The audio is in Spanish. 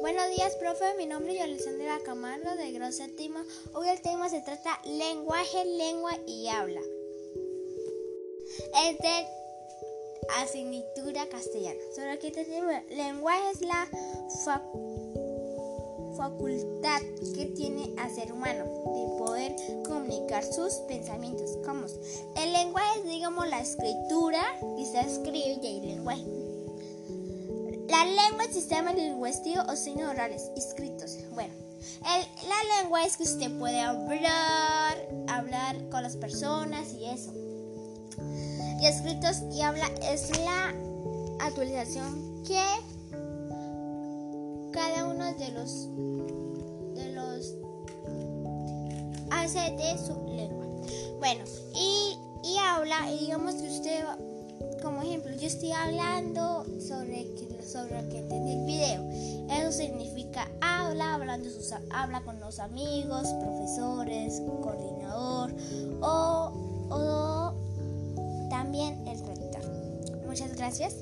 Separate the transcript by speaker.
Speaker 1: Buenos días, profe. Mi nombre es Alessandra Camargo de grado séptimo. Hoy el tema se trata lenguaje, lengua y habla. Es de asignatura castellana. Solo aquí tenemos lenguaje es la facultad que tiene a ser humano de poder comunicar sus pensamientos. Como el lenguaje es, digamos, la escritura y se escribe y hay lenguaje. La lengua es sistema lingüístico o signos orales escritos. Bueno, la lengua es que usted puede hablar, hablar con las personas y eso. Y escritos y habla es la actualización que cada uno de los de los hace de su lengua. Bueno, y, y habla, y digamos que usted como ejemplo, yo estoy hablando habla, hablando sus, habla con los amigos, profesores, coordinador o, o también el rector. Muchas gracias.